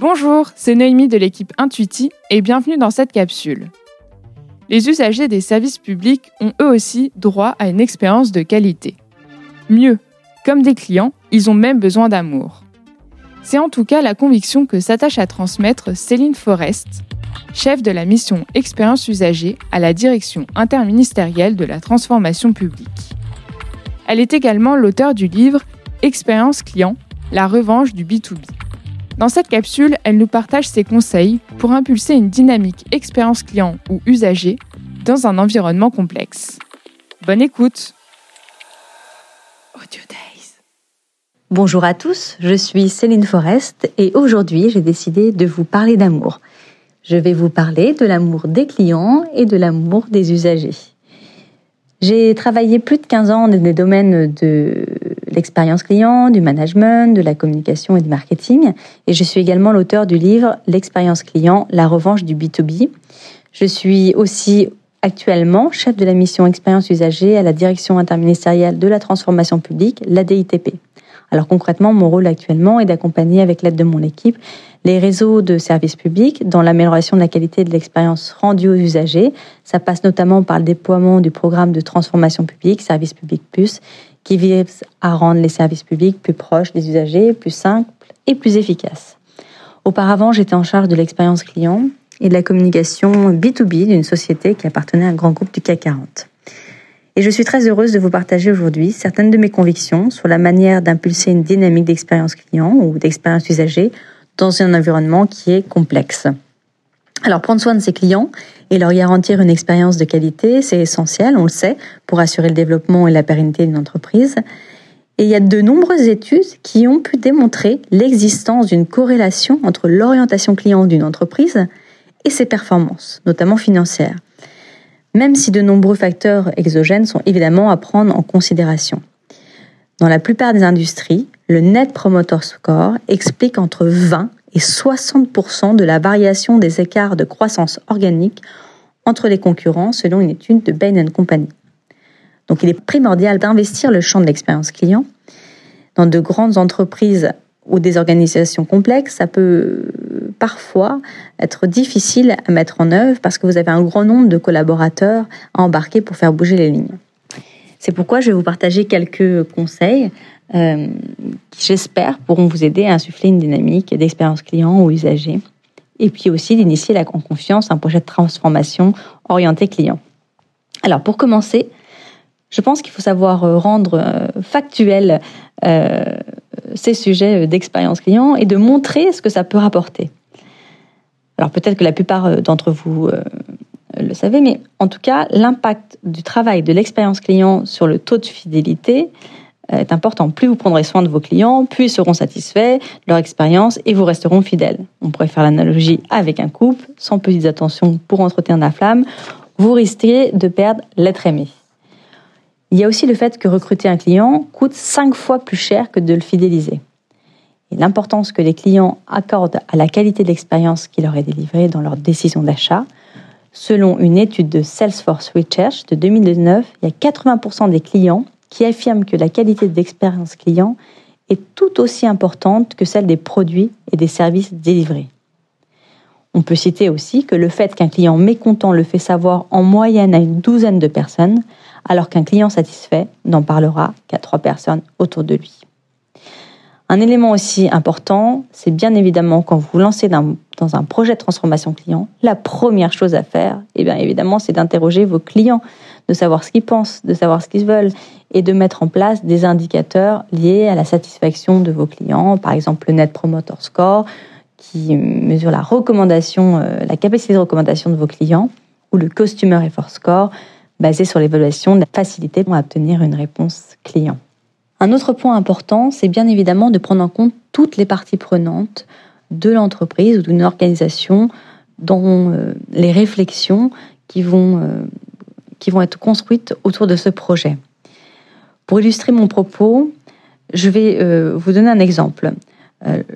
Bonjour, c'est Noémie de l'équipe Intuiti et bienvenue dans cette capsule. Les usagers des services publics ont eux aussi droit à une expérience de qualité. Mieux, comme des clients, ils ont même besoin d'amour. C'est en tout cas la conviction que s'attache à transmettre Céline Forest, chef de la mission Expérience usagée à la direction interministérielle de la transformation publique. Elle est également l'auteur du livre Expérience client, la revanche du B2B. Dans cette capsule, elle nous partage ses conseils pour impulser une dynamique expérience client ou usager dans un environnement complexe. Bonne écoute. Bonjour à tous, je suis Céline Forest et aujourd'hui j'ai décidé de vous parler d'amour. Je vais vous parler de l'amour des clients et de l'amour des usagers. J'ai travaillé plus de 15 ans dans des domaines de l'expérience client, du management, de la communication et du marketing. Et je suis également l'auteur du livre L'expérience client, la revanche du B2B. Je suis aussi actuellement chef de la mission expérience usager à la direction interministérielle de la transformation publique, la DITP. Alors concrètement, mon rôle actuellement est d'accompagner avec l'aide de mon équipe les réseaux de services publics dans l'amélioration de la qualité de l'expérience rendue aux usagers. Ça passe notamment par le déploiement du programme de transformation publique, Service Public Plus, qui vise à rendre les services publics plus proches des usagers, plus simples et plus efficaces. Auparavant, j'étais en charge de l'expérience client et de la communication B2B d'une société qui appartenait à un grand groupe du CAC 40. Et je suis très heureuse de vous partager aujourd'hui certaines de mes convictions sur la manière d'impulser une dynamique d'expérience client ou d'expérience usagée dans un environnement qui est complexe. Alors prendre soin de ses clients et leur garantir une expérience de qualité, c'est essentiel, on le sait, pour assurer le développement et la pérennité d'une entreprise. Et il y a de nombreuses études qui ont pu démontrer l'existence d'une corrélation entre l'orientation client d'une entreprise et ses performances, notamment financières, même si de nombreux facteurs exogènes sont évidemment à prendre en considération. Dans la plupart des industries, le Net Promoter Score explique entre 20 et 60% de la variation des écarts de croissance organique entre les concurrents selon une étude de Bain Company. Donc il est primordial d'investir le champ de l'expérience client. Dans de grandes entreprises ou des organisations complexes, ça peut parfois être difficile à mettre en œuvre parce que vous avez un grand nombre de collaborateurs à embarquer pour faire bouger les lignes. C'est pourquoi je vais vous partager quelques conseils euh, qui, j'espère, pourront vous aider à insuffler une dynamique d'expérience client ou usager, et puis aussi d'initier la confiance un projet de transformation orienté client. Alors, pour commencer, je pense qu'il faut savoir euh, rendre euh, factuel ces sujets d'expérience client et de montrer ce que ça peut rapporter. Alors peut-être que la plupart d'entre vous le savez, mais en tout cas, l'impact du travail de l'expérience client sur le taux de fidélité est important. Plus vous prendrez soin de vos clients, plus ils seront satisfaits de leur expérience et vous resteront fidèles. On pourrait faire l'analogie avec un couple, sans petites attentions pour entretenir la flamme, vous risquez de perdre l'être aimé. Il y a aussi le fait que recruter un client coûte cinq fois plus cher que de le fidéliser. Et l'importance que les clients accordent à la qualité de l'expérience qui leur est délivrée dans leur décision d'achat. Selon une étude de Salesforce Research de 2019, il y a 80% des clients qui affirme que la qualité de l'expérience client est tout aussi importante que celle des produits et des services délivrés. On peut citer aussi que le fait qu'un client mécontent le fait savoir en moyenne à une douzaine de personnes, alors qu'un client satisfait n'en parlera qu'à trois personnes autour de lui. Un élément aussi important, c'est bien évidemment quand vous vous lancez dans, un projet de transformation client, la première chose à faire, eh bien évidemment, c'est d'interroger vos clients, de savoir ce qu'ils pensent, de savoir ce qu'ils veulent et de mettre en place des indicateurs liés à la satisfaction de vos clients, par exemple le Net Promoter Score qui mesure la recommandation, euh, la capacité de recommandation de vos clients, ou le Customer Effort Score basé sur l'évaluation de la facilité à obtenir une réponse client. Un autre point important, c'est bien évidemment de prendre en compte toutes les parties prenantes de l'entreprise ou d'une organisation dans euh, les réflexions qui vont, euh, qui vont être construites autour de ce projet. Pour illustrer mon propos, je vais euh, vous donner un exemple.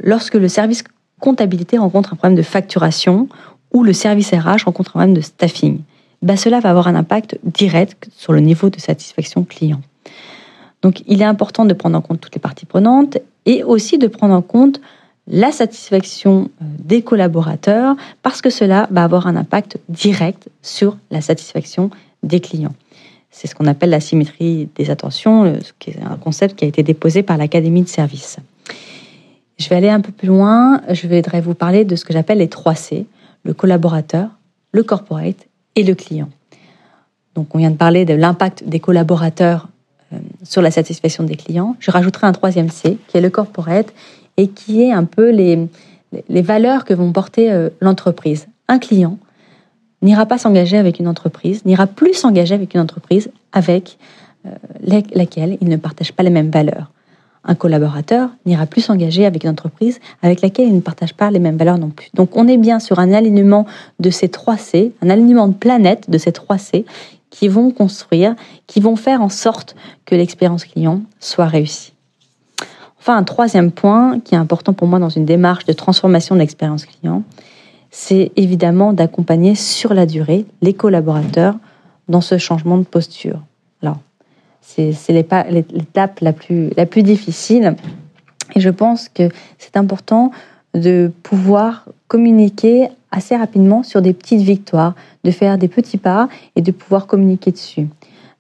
lorsque le service comptabilité rencontre un problème de facturation ou le service RH rencontre un problème de staffing, bah cela va avoir un impact direct sur le niveau de satisfaction client. Donc il est important de prendre en compte toutes les parties prenantes et aussi de prendre en compte la satisfaction euh, des collaborateurs parce que cela va avoir un impact direct sur la satisfaction des clients. C'est ce qu'on appelle la symétrie des attentions, euh, qui est un concept qui a été déposé par l'Académie de service. Je vais aller un peu plus loin. Je voudrais vous parler de ce que j'appelle les 3 C le collaborateur, le corporate et le client. Donc, on vient de parler de l'impact des collaborateurs euh, sur la satisfaction des clients. Je rajouterai un troisième C qui est le corporate et qui est un peu les, les valeurs que vont porter euh, l'entreprise. Un client n'ira pas s'engager avec une entreprise, n'ira plus s'engager avec une entreprise avec euh, laquelle il ne partage pas les mêmes valeurs. Un collaborateur n'ira plus s'engager avec une entreprise avec laquelle il ne partage pas les mêmes valeurs non plus. Donc on est bien sur un alignement de ces trois C, un alignement de planète de ces trois C qui vont construire, qui vont faire en sorte que l'expérience client soit réussie. Enfin, un troisième point qui est important pour moi dans une démarche de transformation de l'expérience client, c'est évidemment d'accompagner sur la durée les collaborateurs dans ce changement de posture. C'est l'étape la plus, la plus difficile. Et je pense que c'est important de pouvoir communiquer assez rapidement sur des petites victoires, de faire des petits pas et de pouvoir communiquer dessus.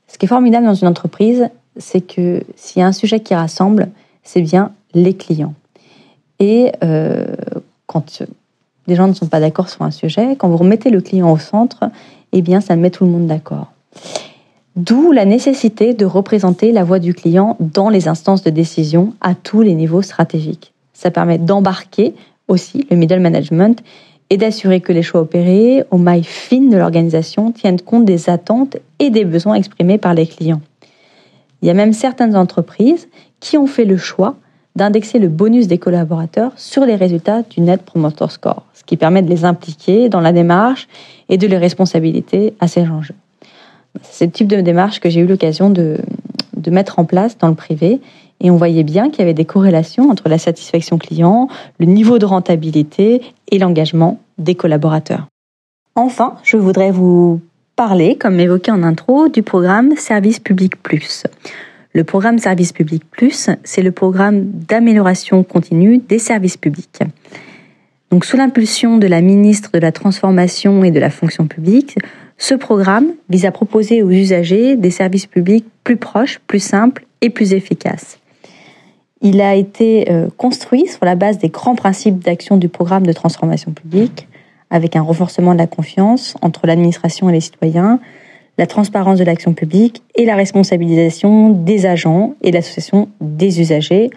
Ce qui est formidable dans une entreprise, c'est que s'il y a un sujet qui rassemble, c'est bien les clients. Et euh, quand des gens ne sont pas d'accord sur un sujet, quand vous remettez le client au centre, eh bien, ça met tout le monde d'accord. D'où la nécessité de représenter la voix du client dans les instances de décision à tous les niveaux stratégiques. Ça permet d'embarquer aussi le middle management et d'assurer que les choix opérés aux mailles fines de l'organisation tiennent compte des attentes et des besoins exprimés par les clients. Il y a même certaines entreprises qui ont fait le choix d'indexer le bonus des collaborateurs sur les résultats du Net Promoter Score, ce qui permet de les impliquer dans la démarche et de les responsabiliser à ces enjeux. C'est le type de démarche que j'ai eu l'occasion de, mettre en place dans le privé et on voyait bien qu'il y avait des corrélations entre la satisfaction client, le niveau de rentabilité et l'engagement des collaborateurs. Enfin, je voudrais vous parler, comme évoqué en intro, du programme Service Public Plus. Le programme Service Public Plus, c'est le programme d'amélioration continue des services publics. Donc, sous l'impulsion de la ministre de la Transformation et de la Fonction publique, ce programme vise à proposer aux usagers des services publics plus proches, plus simples et plus efficaces. Il a été euh, construit sur la base des grands principes d'action du programme de transformation publique, avec un renforcement de la confiance entre l'administration et les citoyens, la transparence de l'action publique et la responsabilisation des agents et l'association des usagers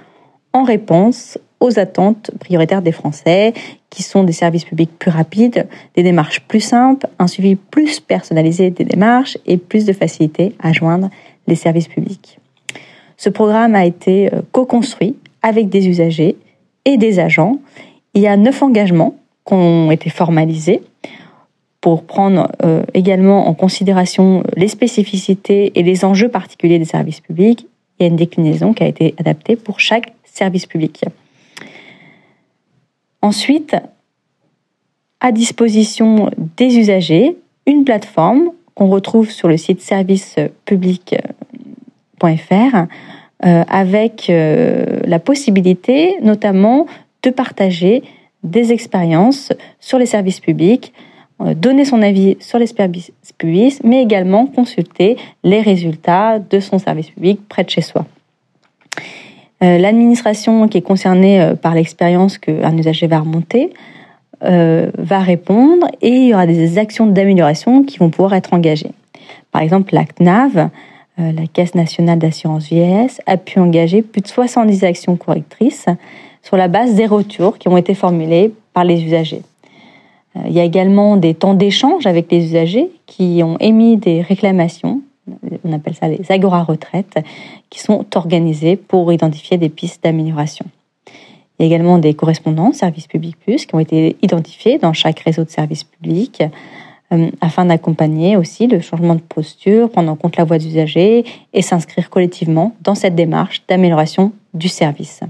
en réponse aux attentes prioritaires des Français, qui sont des services publics plus rapides, des démarches plus simples, un suivi plus personnalisé des démarches et plus de facilité à joindre les services publics. Ce programme a été euh, co-construit avec des usagers et des agents. Il y a neuf engagements qui ont été formalisés pour prendre euh, également en considération les spécificités et les enjeux particuliers des services publics. Il y a une déclinaison qui a été adaptée pour chaque service public. Ensuite, à disposition des usagers, une plateforme qu'on retrouve sur le site servicepublic.fr euh, avec euh, la possibilité notamment de partager des expériences sur les services publics, donner son avis sur les services publics, mais également consulter les résultats de son service public près de chez soi. Euh, l'administration qui est concernée euh, par l'expérience qu'un usager va remonter va répondre et il y aura des actions d'amélioration qui vont pouvoir être engagées. Par exemple, la CNAV, la Caisse nationale d'assurance vieillesse, a pu engager plus de 70 actions correctrices sur la base des retours qui ont été formulés par les usagers. Euh, il y a également des temps d'échange avec les usagers qui ont émis des réclamations, on appelle ça les agora retraites, qui sont organisées pour identifier des pistes d'amélioration. Il y a également des correspondants services publics plus qui ont été identifiés dans chaque réseau de services publics euh, afin d'accompagner aussi le changement de posture, prendre en compte la voix des usagers et s'inscrire collectivement dans cette démarche d'amélioration du service.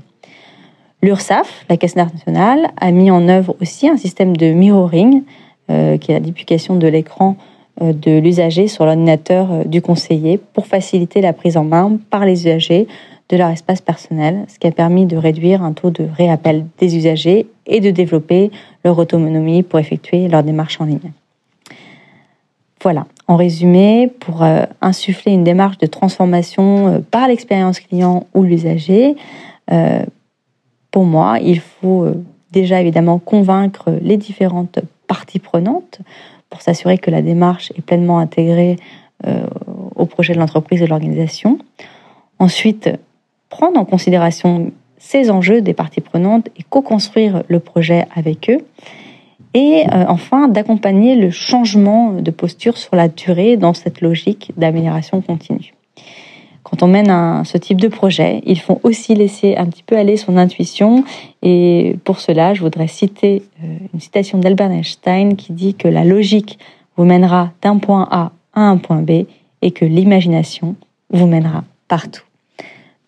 L'URSSAF, la Caisse nationale, a mis en œuvre aussi un système de mirroring, euh, qui est la duplication de l'écran euh, de l'usager sur l'ordinateur euh, du conseiller pour faciliter la prise en main par les usagers de leur espace personnel, ce qui a permis de réduire un taux de réappel des usagers et de développer leur autonomie pour effectuer leurs démarches en ligne. Voilà, en résumé, pour insuffler une démarche de transformation par l'expérience client ou l'usager, pour moi, il faut déjà évidemment convaincre les différentes parties prenantes pour s'assurer que la démarche est pleinement intégrée au projet de l'entreprise et de l'organisation. Ensuite, prendre en considération ces enjeux des parties prenantes et co-construire le projet avec eux. Et euh, enfin, d'accompagner le changement de posture sur la durée dans cette logique d'amélioration continue. Quand on mène un, ce type de projet, il faut aussi laisser un petit peu aller son intuition. Et pour cela, je voudrais citer euh, une citation d'Albert Einstein qui dit que la logique vous mènera d'un point A à un point B et que l'imagination vous mènera partout.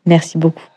Merci beaucoup.